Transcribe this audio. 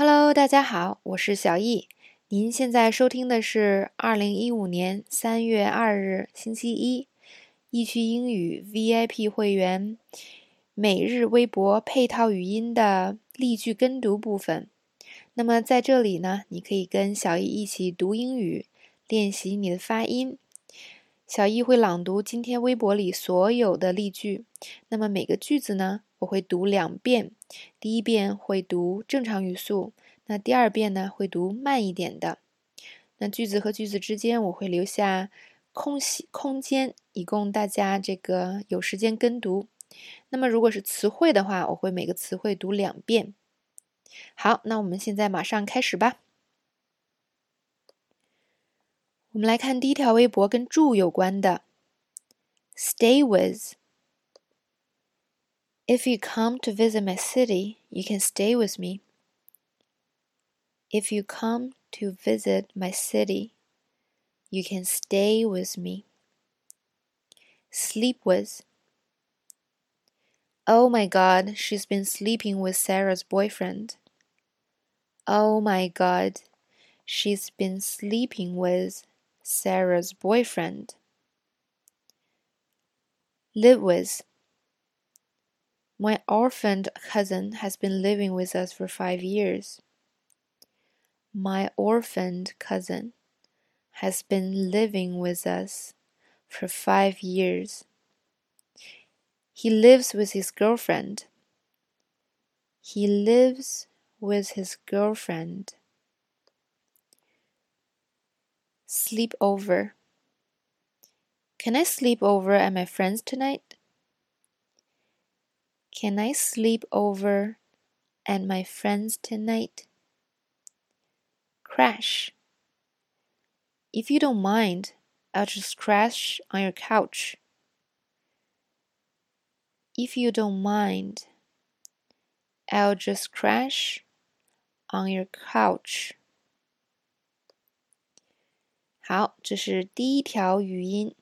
Hello，大家好，我是小易。您现在收听的是二零一五年三月二日星期一易趣英语 VIP 会员每日微博配套语音的例句跟读部分。那么在这里呢，你可以跟小易一起读英语，练习你的发音。小易会朗读今天微博里所有的例句。那么每个句子呢，我会读两遍。第一遍会读正常语速，那第二遍呢会读慢一点的。那句子和句子之间我会留下空隙空间，以供大家这个有时间跟读。那么如果是词汇的话，我会每个词汇读两遍。好，那我们现在马上开始吧。我们来看第一条微博，跟住有关的，Stay with。If you come to visit my city, you can stay with me. If you come to visit my city, you can stay with me. Sleep with. Oh my god, she's been sleeping with Sarah's boyfriend. Oh my god, she's been sleeping with Sarah's boyfriend. Live with. My orphaned cousin has been living with us for five years. My orphaned cousin has been living with us for five years. He lives with his girlfriend. He lives with his girlfriend. Sleep over. Can I sleep over at my friend's tonight? Can I sleep over at my friend's tonight? Crash. If you don't mind, I'll just crash on your couch. If you don't mind, I'll just crash on your couch. 好，这是第一条语音。